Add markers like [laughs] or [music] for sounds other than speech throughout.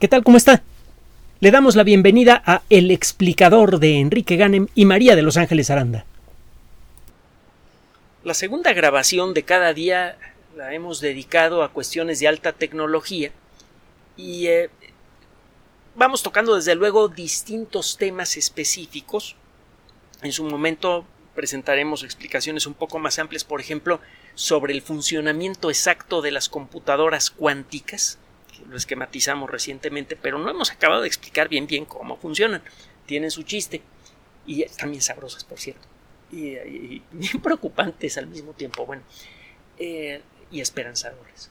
¿Qué tal? ¿Cómo está? Le damos la bienvenida a El explicador de Enrique Ganem y María de Los Ángeles Aranda. La segunda grabación de cada día la hemos dedicado a cuestiones de alta tecnología y eh, vamos tocando desde luego distintos temas específicos. En su momento presentaremos explicaciones un poco más amplias, por ejemplo, sobre el funcionamiento exacto de las computadoras cuánticas, lo esquematizamos recientemente, pero no hemos acabado de explicar bien bien cómo funcionan. Tienen su chiste y bien sabrosas, por cierto, y, bien [laughs] preocupantes al mismo tiempo, bueno, eh, y esperanzadores.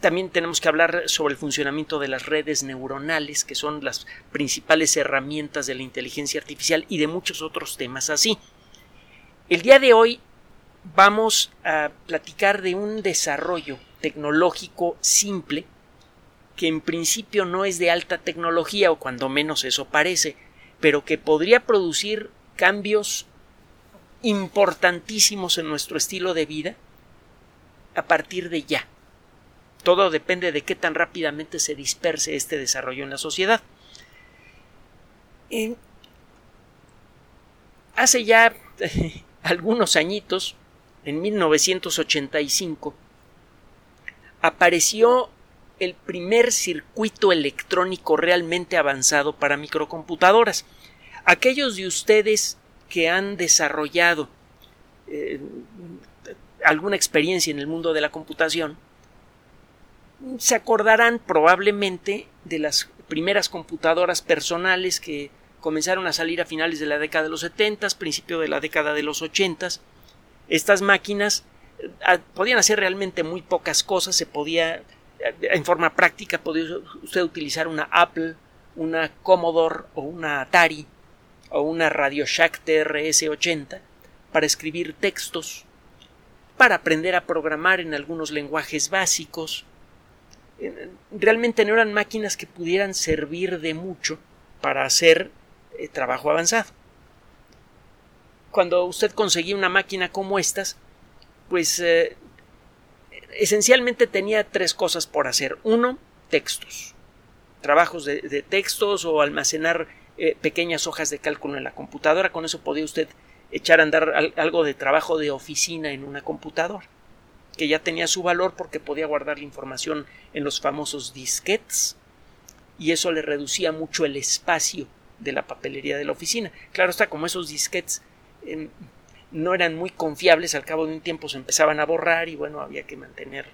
También tenemos que hablar sobre el funcionamiento de las redes neuronales, que son las principales herramientas de la inteligencia artificial y de muchos otros temas así. El día de hoy vamos a platicar de un desarrollo tecnológico simple que en principio no es de alta tecnología o cuando menos eso parece, pero que podría producir cambios importantísimos en nuestro estilo de vida a partir de ya. Todo depende de qué tan rápidamente se disperse este desarrollo en la sociedad. hace ya [laughs] algunos añitos, en 1985, apareció el primer circuito electrónico realmente avanzado para microcomputadoras. Aquellos de ustedes que han desarrollado eh, alguna experiencia en el mundo de la computación se acordarán probablemente de las primeras computadoras personales que comenzaron a salir a finales de la década de los 70, principio de la década de los 80. Estas máquinas eh, podían hacer realmente muy pocas cosas, se podía en forma práctica podría usted utilizar una Apple, una Commodore o una Atari o una Radio Shack TRS-80 para escribir textos, para aprender a programar en algunos lenguajes básicos. Realmente no eran máquinas que pudieran servir de mucho para hacer eh, trabajo avanzado. Cuando usted conseguía una máquina como estas, pues eh, esencialmente tenía tres cosas por hacer. Uno, textos. Trabajos de, textos o almacenar eh, pequeñas hojas de cálculo en la computadora. Con eso podía usted echar a andar algo de trabajo de oficina en una computadora, que ya tenía su valor porque podía guardar la información en los famosos disquetes y eso le reducía mucho el espacio de la papelería de la oficina. Claro está, como esos disquetes em, no eran muy confiables, al cabo de un tiempo se empezaban a borrar y bueno, había que mantener,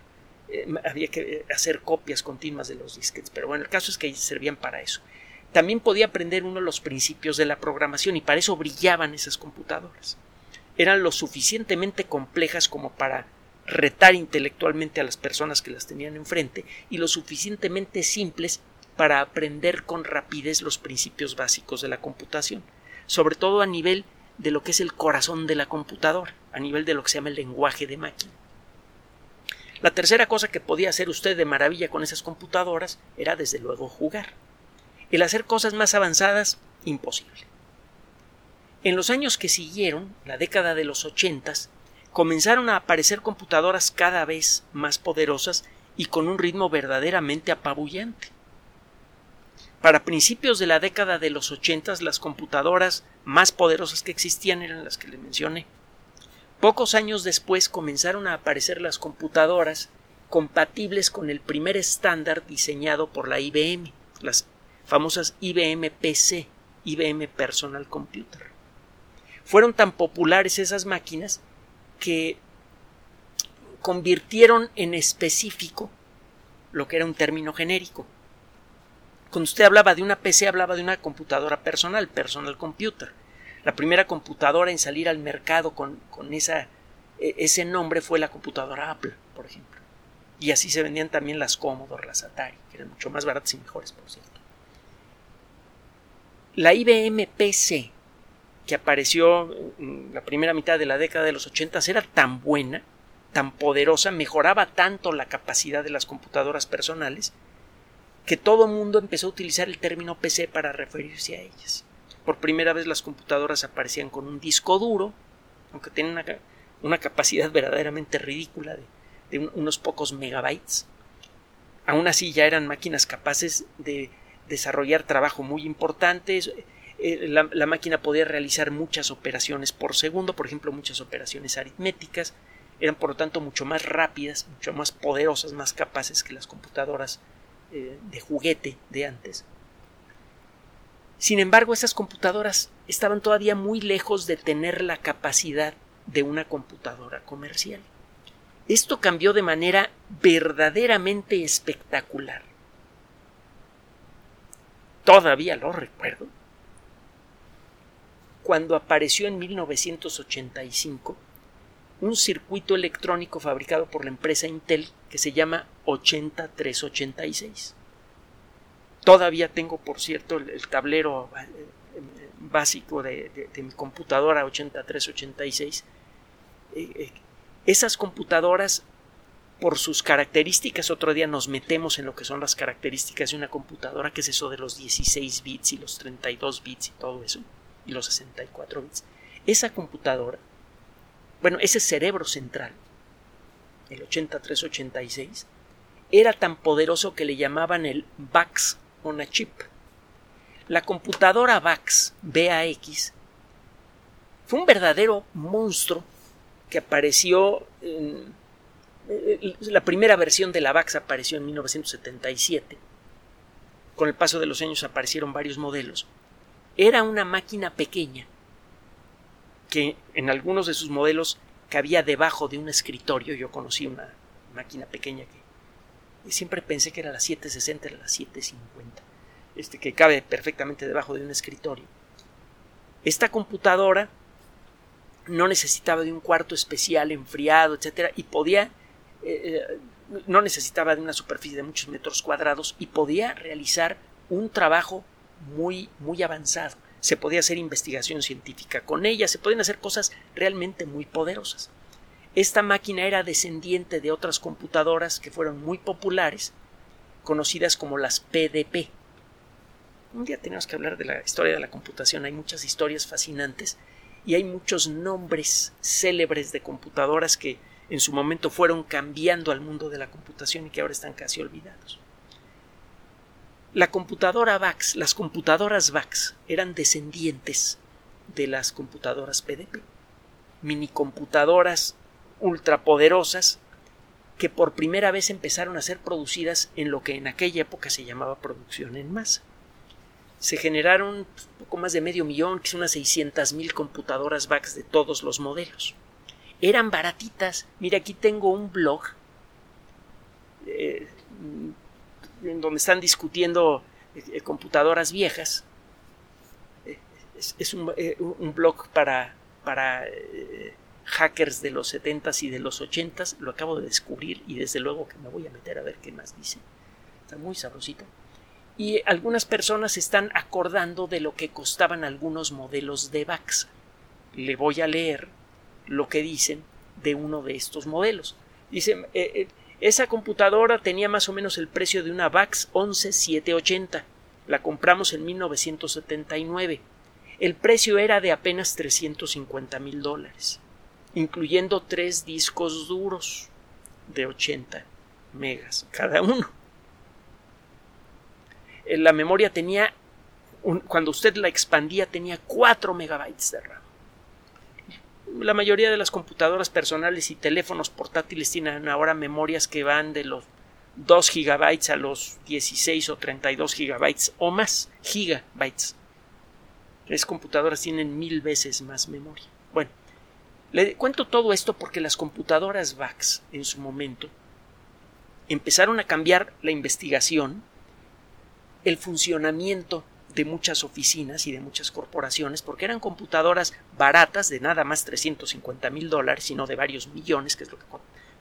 eh, había que hacer copias continuas de los disquetes, pero bueno, el caso es que servían para eso. También podía aprender uno los principios de la programación y para eso brillaban esas computadoras. Eran lo suficientemente complejas como para retar intelectualmente a las personas que las tenían enfrente y lo suficientemente simples para aprender con rapidez los principios básicos de la computación, sobre todo a nivel de lo que es el corazón de la computadora, a nivel de lo que se llama el lenguaje de máquina. La tercera cosa que podía hacer usted de maravilla con esas computadoras era desde luego jugar. El hacer cosas más avanzadas, imposible. En los años que siguieron, la década de los ochentas, comenzaron a aparecer computadoras cada vez más poderosas y con un ritmo verdaderamente apabullante. Para principios de la década de los ochentas, las computadoras más poderosas que existían eran las que le mencioné. Pocos años después comenzaron a aparecer las computadoras compatibles con el primer estándar diseñado por la IBM, las famosas IBM PC, IBM Personal Computer. Fueron tan populares esas máquinas que convirtieron en específico lo que era un término genérico, cuando usted hablaba de una PC, hablaba de una computadora personal, personal computer. La primera computadora en salir al mercado con, esa, e, ese nombre fue la computadora Apple, por ejemplo. Y así se vendían también las Commodore, las Atari, que eran mucho más baratas y mejores, por cierto. La IBM PC, que apareció en la primera mitad de la década de los 80, era tan buena, tan poderosa, mejoraba tanto la capacidad de las computadoras personales, que todo mundo empezó a utilizar el término PC para referirse a ellas. Por primera vez las computadoras aparecían con un disco duro, aunque tienen una, capacidad verdaderamente ridícula de, unos pocos megabytes. aún así ya eran máquinas capaces de desarrollar trabajo muy importante. Eh, la, la, máquina podía realizar muchas operaciones por segundo, por ejemplo, muchas operaciones aritméticas. Eran por lo tanto mucho más rápidas, mucho más poderosas, más capaces que las computadoras eh, de juguete de antes. Sin embargo, esas computadoras estaban todavía muy lejos de tener la capacidad de una computadora comercial. Esto cambió de manera verdaderamente espectacular. Todavía lo recuerdo. Cuando apareció en 1985 un circuito electrónico fabricado por la empresa Intel que se llama 80386. Todavía tengo, por cierto, el, tablero eh, básico de, mi computadora 8386. Eh, eh, esas computadoras, por sus características, otro día nos metemos en lo que son las características de una computadora, que es eso de los 16 bits y los 32 bits y todo eso, y los 64 bits. Esa computadora, bueno, ese cerebro central, el 8386, era tan poderoso que le llamaban el VAX on a chip. La computadora VAX, VAX, fue un verdadero monstruo que apareció en, eh, la primera versión de la VAX apareció en 1977. Con el paso de los años aparecieron varios modelos. Era una máquina pequeña que en algunos de sus modelos cabía debajo de un escritorio. Yo conocí una máquina pequeña que siempre pensé que era la 760, era la 750, este que cabe perfectamente debajo de un escritorio. Esta computadora no necesitaba de un cuarto especial enfriado, etcétera, y podía eh, eh, no necesitaba de una superficie de muchos metros cuadrados y podía realizar un trabajo muy muy avanzado se podía hacer investigación científica con ella, se podían hacer cosas realmente muy poderosas. Esta máquina era descendiente de otras computadoras que fueron muy populares, conocidas como las PDP. Un día tenemos que hablar de la historia de la computación, hay muchas historias fascinantes y hay muchos nombres célebres de computadoras que en su momento fueron cambiando al mundo de la computación y que ahora están casi olvidados. La computadora VAX, las computadoras VAX eran descendientes de las computadoras PDP, minicomputadoras ultrapoderosas que por primera vez empezaron a ser producidas en lo que en aquella época se llamaba producción en masa. Se generaron poco más de medio millón, que son unas 600 mil computadoras VAX de todos los modelos. Eran baratitas. Mira, aquí tengo un blog eh, en donde están discutiendo eh, eh, computadoras viejas. Eh, es, un, blog para, para hackers de los 70s y de los 80s. Lo acabo de descubrir y desde luego que me voy a meter a ver qué más dice. Está muy sabrosito. Y algunas personas están acordando de lo que costaban algunos modelos de VAX. Le voy a leer lo que dicen de uno de estos modelos. Dicen, esa computadora tenía más o menos el precio de una VAX 11780. La compramos en 1979. El precio era de apenas 350 mil dólares, incluyendo tres discos duros de 80 megas cada uno. Eh, la memoria tenía, cuando usted la expandía, tenía 4 megabytes de RAM la mayoría de las computadoras personales y teléfonos portátiles tienen ahora memorias que van de los 2 gigabytes a los 16 o 32 gigabytes o más gigabytes. Las computadoras tienen mil veces más memoria. Bueno, le cuento todo esto porque las computadoras VAX en su momento empezaron a cambiar la investigación, el funcionamiento de muchas oficinas y de muchas corporaciones porque eran computadoras baratas de nada más 350 mil dólares, sino de varios millones, que es lo que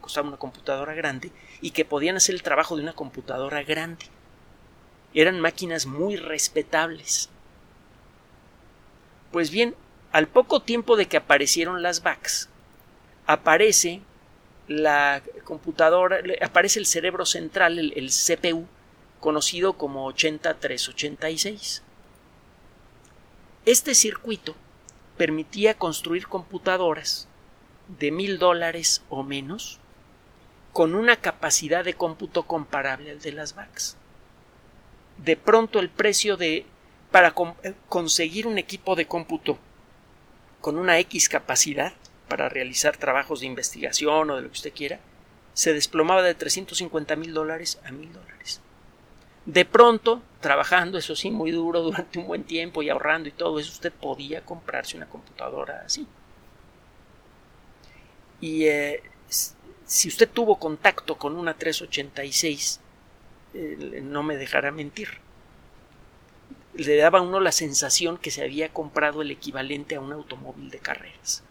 costaba una computadora grande, y que podían hacer el trabajo de una computadora grande. Eran máquinas muy respetables. Pues bien, al poco tiempo de que aparecieron las VAX, aparece la computadora, aparece el cerebro central, el CPU, conocido como 80386. Este circuito permitía construir computadoras de mil dólares o menos con una capacidad de cómputo comparable al de las VAX. De pronto el precio de para eh, conseguir un equipo de cómputo con una X capacidad para realizar trabajos de investigación o de lo que usted quiera, se desplomaba de 350 mil dólares a mil dólares. De pronto, trabajando, eso sí, muy duro durante un buen tiempo y ahorrando y todo eso, usted podía comprarse una computadora así. Y eh, si usted tuvo contacto con una 386, eh, no me dejará mentir. Le daba a uno la sensación que se había comprado el equivalente a un automóvil de carreras.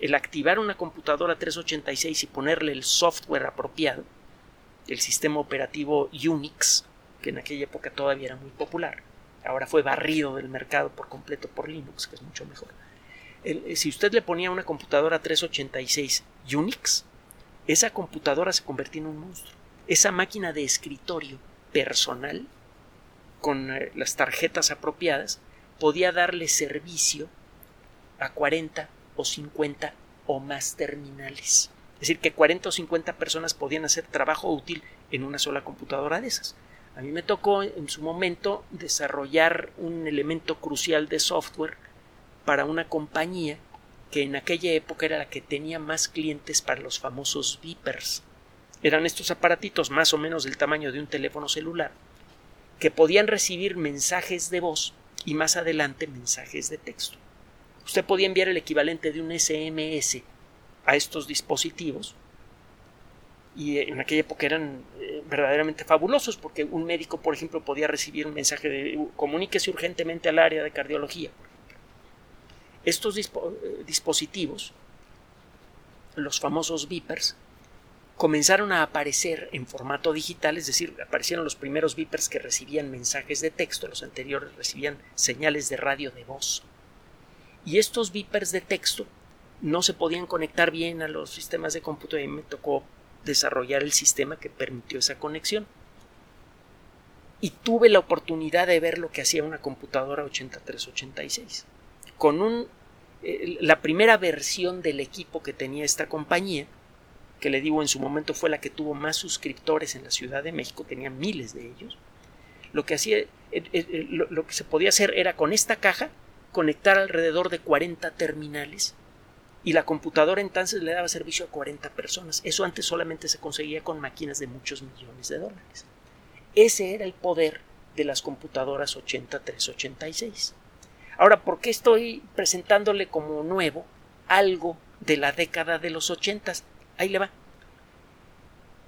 El activar una computadora 386 y ponerle el software apropiado, el sistema operativo Unix, que en aquella época todavía era muy popular, ahora fue barrido del mercado por completo por Linux, que es mucho mejor eh, si usted le ponía una computadora 386 Unix, esa computadora se convertía en un monstruo. Esa máquina de escritorio personal, con eh, las tarjetas apropiadas, podía darle servicio a 40 o 50 o más terminales. Es decir, que 40 o 50 personas podían hacer trabajo útil en una sola computadora de esas. A mí me tocó en su momento desarrollar un elemento crucial de software para una compañía que en aquella época era la que tenía más clientes para los famosos beepers. Eran estos aparatitos más o menos del tamaño de un teléfono celular que podían recibir mensajes de voz y más adelante mensajes de texto. Usted podía enviar el equivalente de un SMS a estos dispositivos y en aquella época eran eh, verdaderamente fabulosos porque un médico, por ejemplo, podía recibir un mensaje de comuníquese urgentemente al área de cardiología, estos eh, dispositivos, los famosos beepers, comenzaron a aparecer en formato digital, es decir, aparecieron los primeros beepers que recibían mensajes de texto, los anteriores recibían señales de radio de voz. Y estos beepers de texto no se podían conectar bien a los sistemas de cómputo y me tocó desarrollar el sistema que permitió esa conexión. Y tuve la oportunidad de ver lo que hacía una computadora 8386 con un, eh, la primera versión del equipo que tenía esta compañía, que le digo en su momento fue la que tuvo más suscriptores en la Ciudad de México, tenía miles de ellos, lo que hacía, eh, eh, lo, que se podía hacer era con esta caja conectar alrededor de 40 terminales y la computadora entonces le daba servicio a 40 personas. Eso antes solamente se conseguía con máquinas de muchos millones de dólares. Ese era el poder de las computadoras 8386. Ahora, ¿por qué estoy presentándole como nuevo algo de la década de los ochentas? Ahí le va.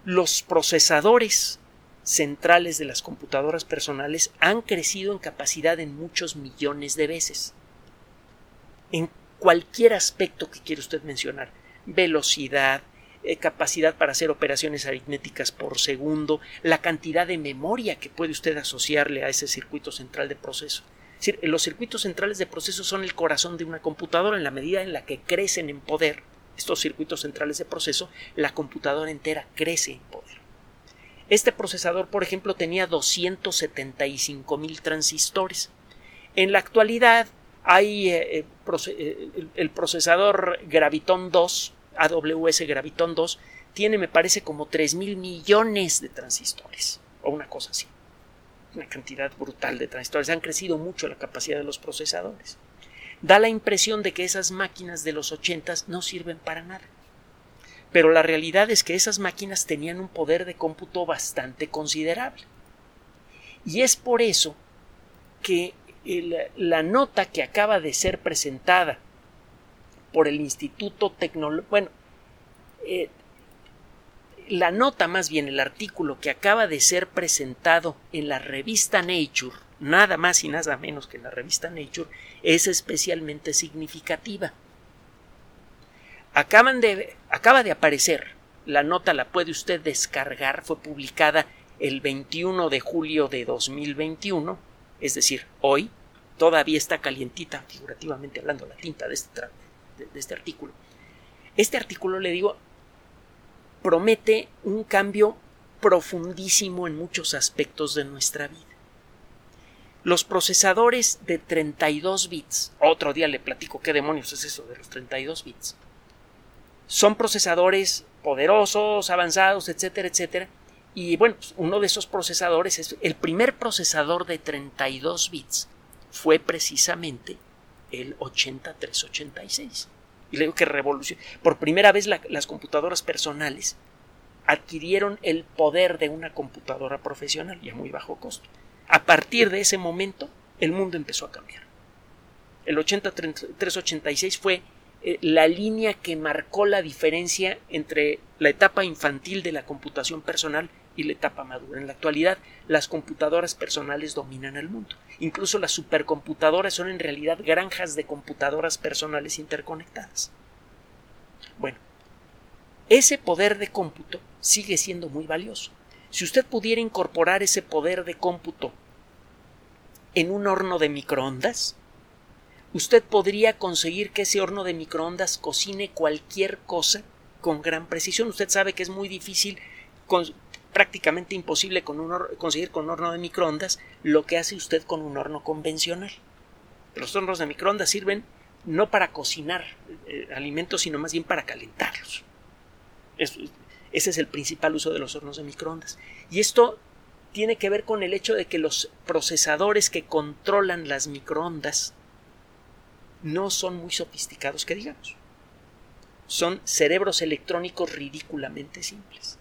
Los procesadores centrales de las computadoras personales han crecido en capacidad en muchos millones de veces. En cualquier aspecto que quiera usted mencionar, velocidad, eh, capacidad para hacer operaciones aritméticas por segundo, la cantidad de memoria que puede usted asociarle a ese circuito central de proceso los circuitos centrales de proceso son el corazón de una computadora en la medida en la que crecen en poder estos circuitos centrales de proceso, la computadora entera crece en poder. Este procesador, por ejemplo, tenía 275 mil transistores. En la actualidad hay eh, eh, eh, el procesador Graviton 2, AWS Graviton 2, tiene, me parece, como 3 mil millones de transistores, o una cosa así una cantidad brutal de transistores. Han crecido mucho la capacidad de los procesadores. Da la impresión de que esas máquinas de los 80 no sirven para nada. Pero la realidad es que esas máquinas tenían un poder de cómputo bastante considerable. Y es por eso que la nota que acaba de ser presentada por el Instituto Tecnológico, bueno, eh, la nota, más bien el artículo que acaba de ser presentado en la revista Nature, nada más y nada menos que en la revista Nature, es especialmente significativa. Acaban de, acaba de aparecer, la nota la puede usted descargar, fue publicada el 21 de julio de 2021, es decir, hoy, todavía está calientita, figurativamente hablando, la tinta de este, de este artículo. Este artículo, le digo, promete un cambio profundísimo en muchos aspectos de nuestra vida. Los procesadores de 32 bits, otro día le platico qué demonios es eso de los 32 bits, son procesadores poderosos, avanzados, etcétera, etcétera. Y bueno, pues, uno de esos procesadores es el primer procesador de 32 bits fue precisamente el 8386. Y le digo que revolución. Por primera vez las computadoras personales adquirieron el poder de una computadora profesional y a muy bajo costo. A partir de ese momento, el mundo empezó a cambiar. El 8386 fue eh, la línea que marcó la diferencia entre la etapa infantil de la computación personal y la etapa madura. En la actualidad, las computadoras personales dominan el mundo. Incluso las supercomputadoras son en realidad granjas de computadoras personales interconectadas. Bueno, ese poder de cómputo sigue siendo muy valioso. Si usted pudiera incorporar ese poder de cómputo en un horno de microondas, usted podría conseguir que ese horno de microondas cocine cualquier cosa con gran precisión. Usted sabe que es muy difícil, prácticamente imposible conseguir con un horno de microondas lo que hace usted con un horno convencional. Los hornos de microondas sirven no para cocinar eh, alimentos, sino más bien para calentarlos ese es el principal uso de los hornos de microondas. Y esto tiene que ver con el hecho de que los procesadores que controlan las microondas no son muy sofisticados, que digamos. Son cerebros electrónicos ridículamente simples.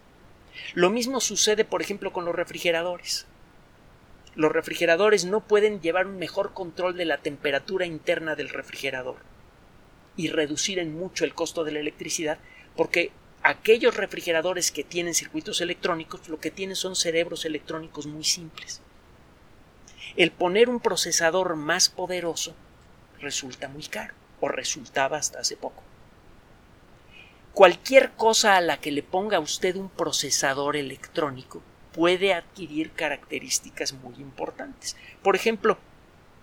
Lo mismo sucede, por ejemplo, con los refrigeradores. Los refrigeradores no pueden llevar un mejor control de la temperatura interna del refrigerador y reducir en mucho el costo de la electricidad porque aquellos refrigeradores que tienen circuitos electrónicos lo que tienen son cerebros electrónicos muy simples. El poner un procesador más poderoso resulta muy caro, o resultaba hasta hace poco. Cualquier cosa a la que le ponga usted un procesador electrónico puede adquirir características muy importantes. Por ejemplo,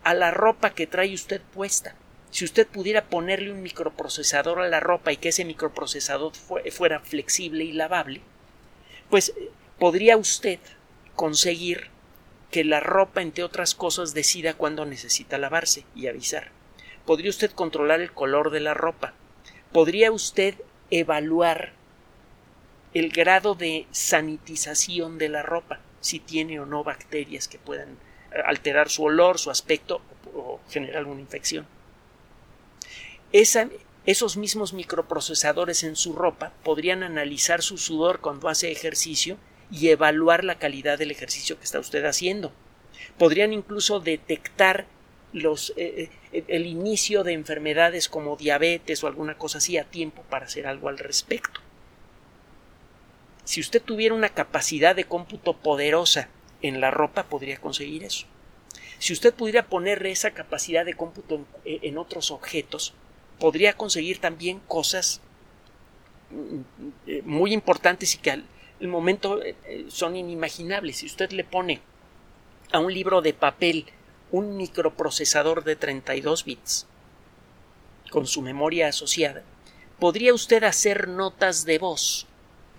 a la ropa que trae usted puesta si usted pudiera ponerle un microprocesador a la ropa y que ese microprocesador fuera flexible y lavable, pues eh, podría usted conseguir que la ropa, entre otras cosas, decida cuándo necesita lavarse y avisar. Podría usted controlar el color de la ropa. Podría usted evaluar el grado de sanitización de la ropa, si tiene o no bacterias que puedan eh, alterar su olor, su aspecto o generar alguna infección esos mismos microprocesadores en su ropa podrían analizar su sudor cuando hace ejercicio y evaluar la calidad del ejercicio que está usted haciendo. Podrían incluso detectar los, eh, eh, el inicio de enfermedades como diabetes o alguna cosa así a tiempo para hacer algo al respecto. Si usted tuviera una capacidad de cómputo poderosa en la ropa, podría conseguir eso. Si usted pudiera ponerle esa capacidad de cómputo en otros objetos, podría conseguir también cosas mm, eh, muy importantes y que al momento eh, eh, son inimaginables. Si usted le pone a un libro de papel un microprocesador de 32 bits con su memoria asociada, podría usted hacer notas de voz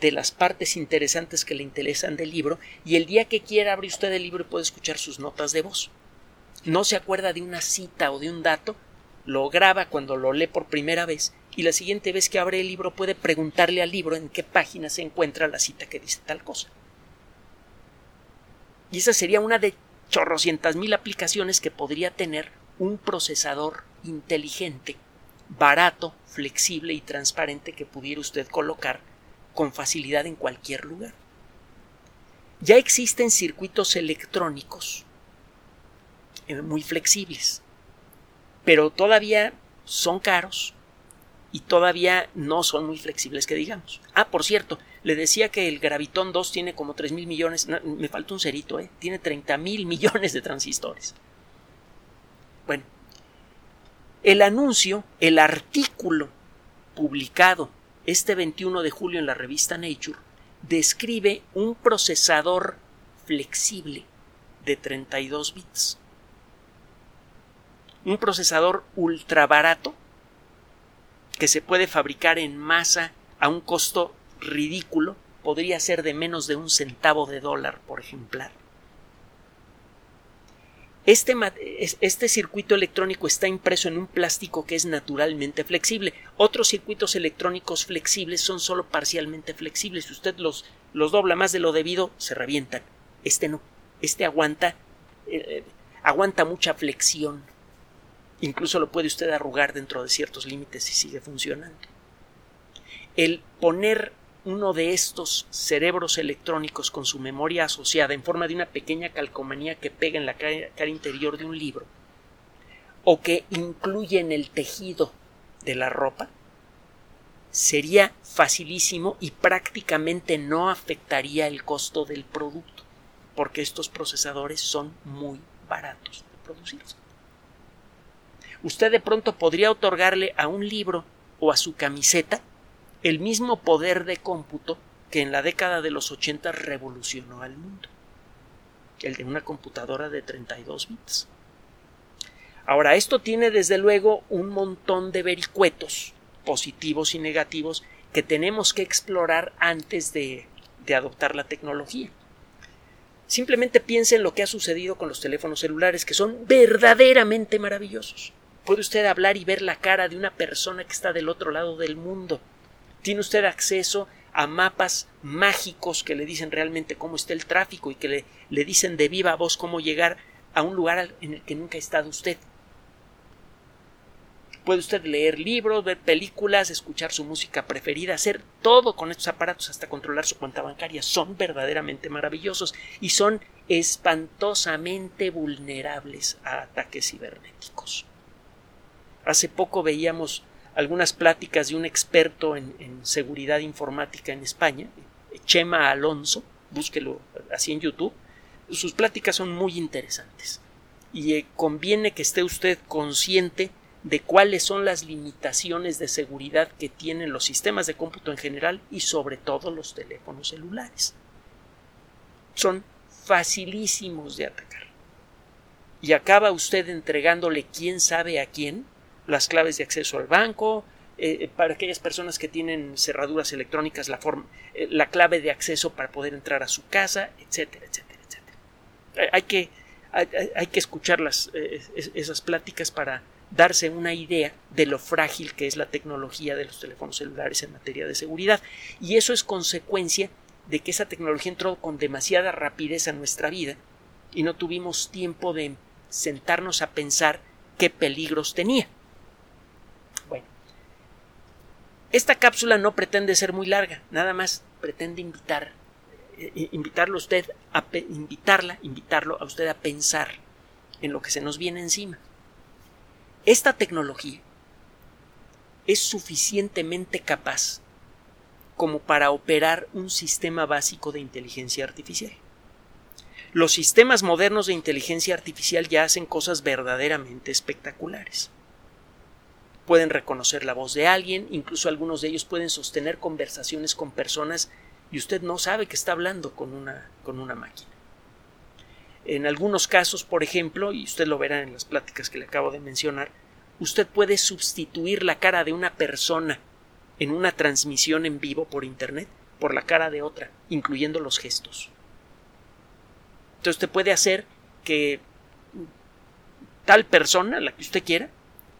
de las partes interesantes que le interesan del libro y el día que quiera abre usted el libro y puede escuchar sus notas de voz. No se acuerda de una cita o de un dato, lo graba cuando lo lee por primera vez y la siguiente vez que abre el libro puede preguntarle al libro en qué página se encuentra la cita que dice tal cosa. Y esa sería una de chorrocientas mil aplicaciones que podría tener un procesador inteligente, barato, flexible y transparente que pudiera usted colocar con facilidad en cualquier lugar. Ya existen circuitos electrónicos eh, muy flexibles pero todavía son caros y todavía no son muy flexibles que digamos. Ah, por cierto, le decía que el Gravitón 2 tiene como 3 mil millones, me falta un cerito, ¿eh? tiene 30 mil millones de transistores. Bueno, el anuncio, el artículo publicado este 21 de julio en la revista Nature describe un procesador flexible de 32 bits un procesador ultra barato que se puede fabricar en masa a un costo ridículo, podría ser de menos de un centavo de dólar por ejemplar. Este, este, circuito electrónico está impreso en un plástico que es naturalmente flexible. Otros circuitos electrónicos flexibles son solo parcialmente flexibles. Si usted los, los dobla más de lo debido, se revientan. Este no. Este aguanta, eh, aguanta mucha flexión. Incluso lo puede usted arrugar dentro de ciertos límites y sigue funcionando. El poner uno de estos cerebros electrónicos con su memoria asociada en forma de una pequeña calcomanía que pega en la cara, interior de un libro o que incluye en el tejido de la ropa sería facilísimo y prácticamente no afectaría el costo del producto porque estos procesadores son muy baratos de producirse. Usted de pronto podría otorgarle a un libro o a su camiseta el mismo poder de cómputo que en la década de los 80 revolucionó al mundo, el de una computadora de 32 bits. Ahora, esto tiene desde luego un montón de vericuetos, positivos y negativos, que tenemos que explorar antes de, de adoptar la tecnología. Simplemente piense en lo que ha sucedido con los teléfonos celulares, que son verdaderamente maravillosos. Puede usted hablar y ver la cara de una persona que está del otro lado del mundo tiene usted acceso a mapas mágicos que le dicen realmente cómo está el tráfico y que le, le dicen de viva voz cómo llegar a un lugar en el que nunca ha estado usted. Puede usted leer libros, ver películas, escuchar su música preferida, hacer todo con estos aparatos hasta controlar su cuenta bancaria. Son verdaderamente maravillosos y son espantosamente vulnerables a ataques cibernéticos. Hace poco veíamos algunas pláticas de un experto en, seguridad informática en España, Chema Alonso, búsquelo así en YouTube. Sus pláticas son muy interesantes y eh, conviene que esté usted consciente de cuáles son las limitaciones de seguridad que tienen los sistemas de cómputo en general y sobre todo los teléfonos celulares. Son facilísimos de atacar. Y acaba usted entregándole quién sabe a quién las claves de acceso al banco, eh, para aquellas personas que tienen cerraduras electrónicas, la, forma, eh, la clave de acceso para poder entrar a su casa, etcétera, etcétera, etcétera. Eh, hay, que, hay, que escuchar las, esas pláticas para darse una idea de lo frágil que es la tecnología de los teléfonos celulares en materia de seguridad. Y eso es consecuencia de que esa tecnología entró con demasiada rapidez a nuestra vida y no tuvimos tiempo de sentarnos a pensar qué peligros tenía. Esta cápsula no pretende ser muy larga, nada más pretende invitar, eh, invitarlo usted a invitarla, invitarlo a usted a pensar en lo que se nos viene encima. Esta tecnología es suficientemente capaz como para operar un sistema básico de inteligencia artificial. Los sistemas modernos de inteligencia artificial ya hacen cosas verdaderamente espectaculares pueden reconocer la voz de alguien, incluso algunos de ellos pueden sostener conversaciones con personas y usted no sabe que está hablando con una, con una máquina. En algunos casos, por ejemplo, y usted lo verá en las pláticas que le acabo de mencionar, usted puede sustituir la cara de una persona en una transmisión en vivo por Internet por la cara de otra, incluyendo los gestos. Entonces usted puede hacer que tal persona, la que usted quiera,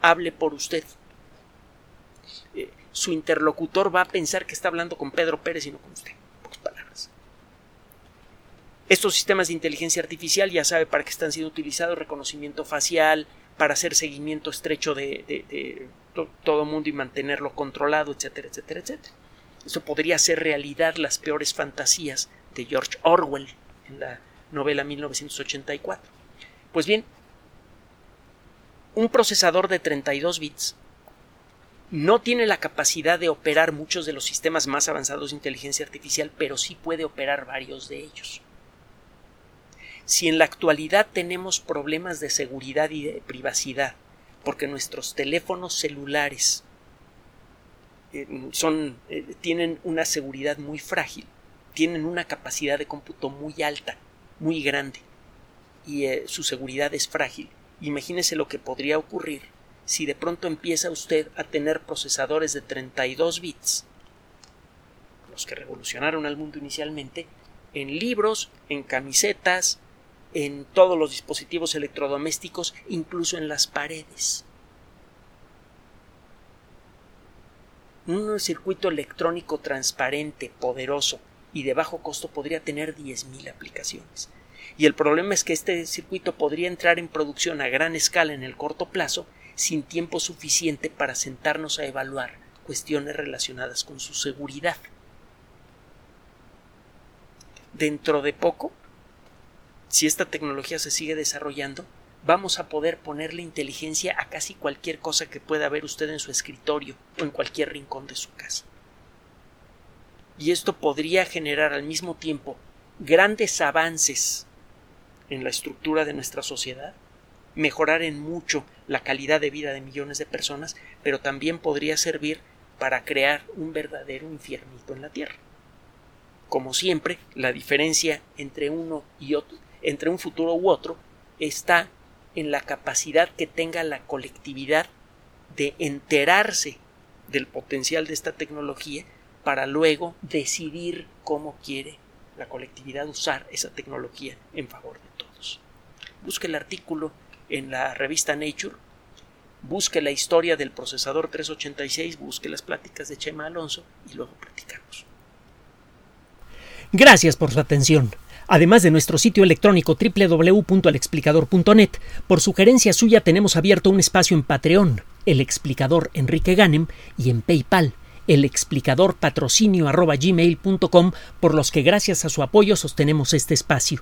hable por usted. Eh, su interlocutor va a pensar que está hablando con Pedro Pérez y no con usted. Pocas palabras. Estos sistemas de inteligencia artificial ya sabe para qué están siendo utilizados, reconocimiento facial, para hacer seguimiento estrecho de, de, todo mundo y mantenerlo controlado, etcétera, etcétera, etcétera. Eso podría ser realidad las peores fantasías de George Orwell en la novela 1984. Pues bien, un procesador de 32 bits no tiene la capacidad de operar muchos de los sistemas más avanzados de inteligencia artificial, pero sí puede operar varios de ellos. Si en la actualidad tenemos problemas de seguridad y de privacidad, porque nuestros teléfonos celulares eh, son, eh, tienen una seguridad muy frágil, tienen una capacidad de cómputo muy alta, muy grande, y eh, su seguridad es frágil, Imagínese lo que podría ocurrir si de pronto empieza usted a tener procesadores de 32 bits, los que revolucionaron al mundo inicialmente, en libros, en camisetas, en todos los dispositivos electrodomésticos, incluso en las paredes. Un circuito electrónico transparente, poderoso y de bajo costo podría tener 10.000 aplicaciones. Y el problema es que este circuito podría entrar en producción a gran escala en el corto plazo sin tiempo suficiente para sentarnos a evaluar cuestiones relacionadas con su seguridad. Dentro de poco, si esta tecnología se sigue desarrollando, vamos a poder ponerle inteligencia a casi cualquier cosa que pueda ver usted en su escritorio o en cualquier rincón de su casa. Y esto podría generar al mismo tiempo grandes avances en la estructura de nuestra sociedad, mejorar en mucho la calidad de vida de millones de personas, pero también podría servir para crear un verdadero infiernito en la Tierra. Como siempre, la diferencia entre uno y otro, entre un futuro u otro, está en la capacidad que tenga la colectividad de enterarse del potencial de esta tecnología para luego decidir cómo quiere la colectividad usar esa tecnología en favor de. Busque el artículo en la revista Nature, busque la historia del procesador 386, busque las pláticas de Chema Alonso y luego platicamos. Gracias por su atención. Además de nuestro sitio electrónico www.alexplicador.net, por sugerencia suya tenemos abierto un espacio en Patreon, el explicador Enrique Ganem, y en PayPal, el explicador patrocinio por los que gracias a su apoyo sostenemos este espacio.